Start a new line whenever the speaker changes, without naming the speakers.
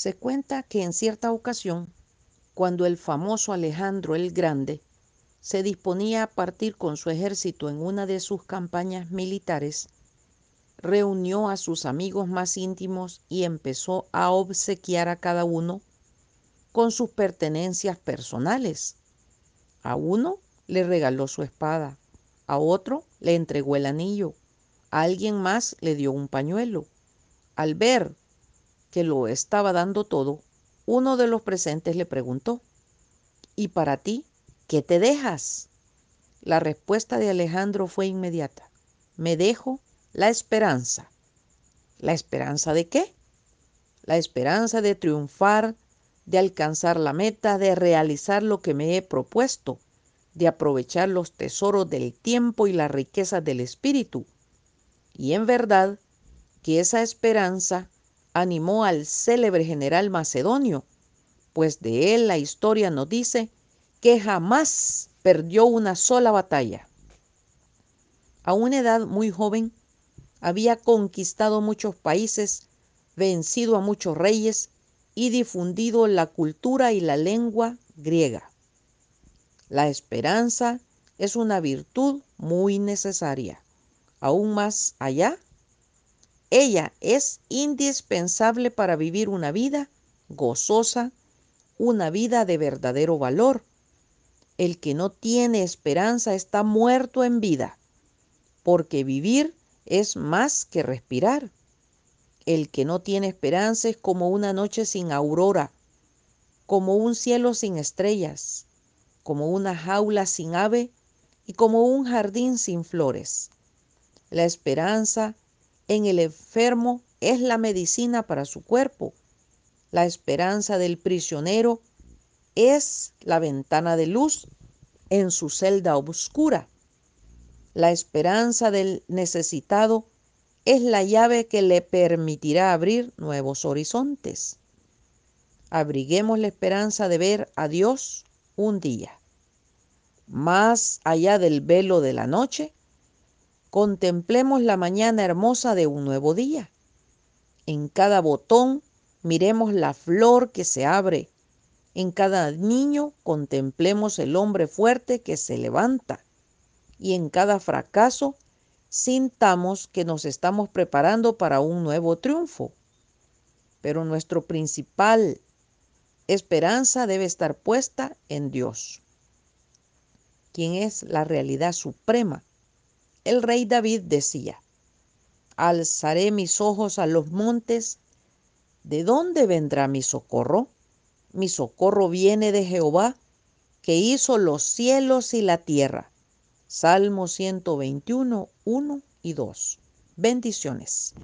Se cuenta que en cierta ocasión, cuando el famoso Alejandro el Grande se disponía a partir con su ejército en una de sus campañas militares, reunió a sus amigos más íntimos y empezó a obsequiar a cada uno con sus pertenencias personales. A uno le regaló su espada, a otro le entregó el anillo, a alguien más le dio un pañuelo. Al ver que lo estaba dando todo, uno de los presentes le preguntó, ¿y para ti qué te dejas? La respuesta de Alejandro fue inmediata, me dejo la esperanza. ¿La esperanza de qué? La esperanza de triunfar, de alcanzar la meta, de realizar lo que me he propuesto, de aprovechar los tesoros del tiempo y las riquezas del espíritu. Y en verdad que esa esperanza animó al célebre general macedonio, pues de él la historia nos dice que jamás perdió una sola batalla. A una edad muy joven, había conquistado muchos países, vencido a muchos reyes y difundido la cultura y la lengua griega. La esperanza es una virtud muy necesaria. Aún más allá ella es indispensable para vivir una vida gozosa, una vida de verdadero valor. El que no tiene esperanza está muerto en vida, porque vivir es más que respirar. El que no tiene esperanza es como una noche sin aurora, como un cielo sin estrellas, como una jaula sin ave y como un jardín sin flores. La esperanza en el enfermo es la medicina para su cuerpo. La esperanza del prisionero es la ventana de luz en su celda oscura. La esperanza del necesitado es la llave que le permitirá abrir nuevos horizontes. Abriguemos la esperanza de ver a Dios un día. Más allá del velo de la noche, contemplemos la mañana hermosa de un nuevo día. En cada botón miremos la flor que se abre. En cada niño contemplemos el hombre fuerte que se levanta. Y en cada fracaso sintamos que nos estamos preparando para un nuevo triunfo. Pero nuestro principal esperanza debe estar puesta en Dios, quien es la realidad suprema el rey David decía, alzaré mis ojos a los montes, ¿de dónde vendrá mi socorro? Mi socorro viene de Jehová, que hizo los cielos y la tierra. Salmo 121, 1 y 2. Bendiciones.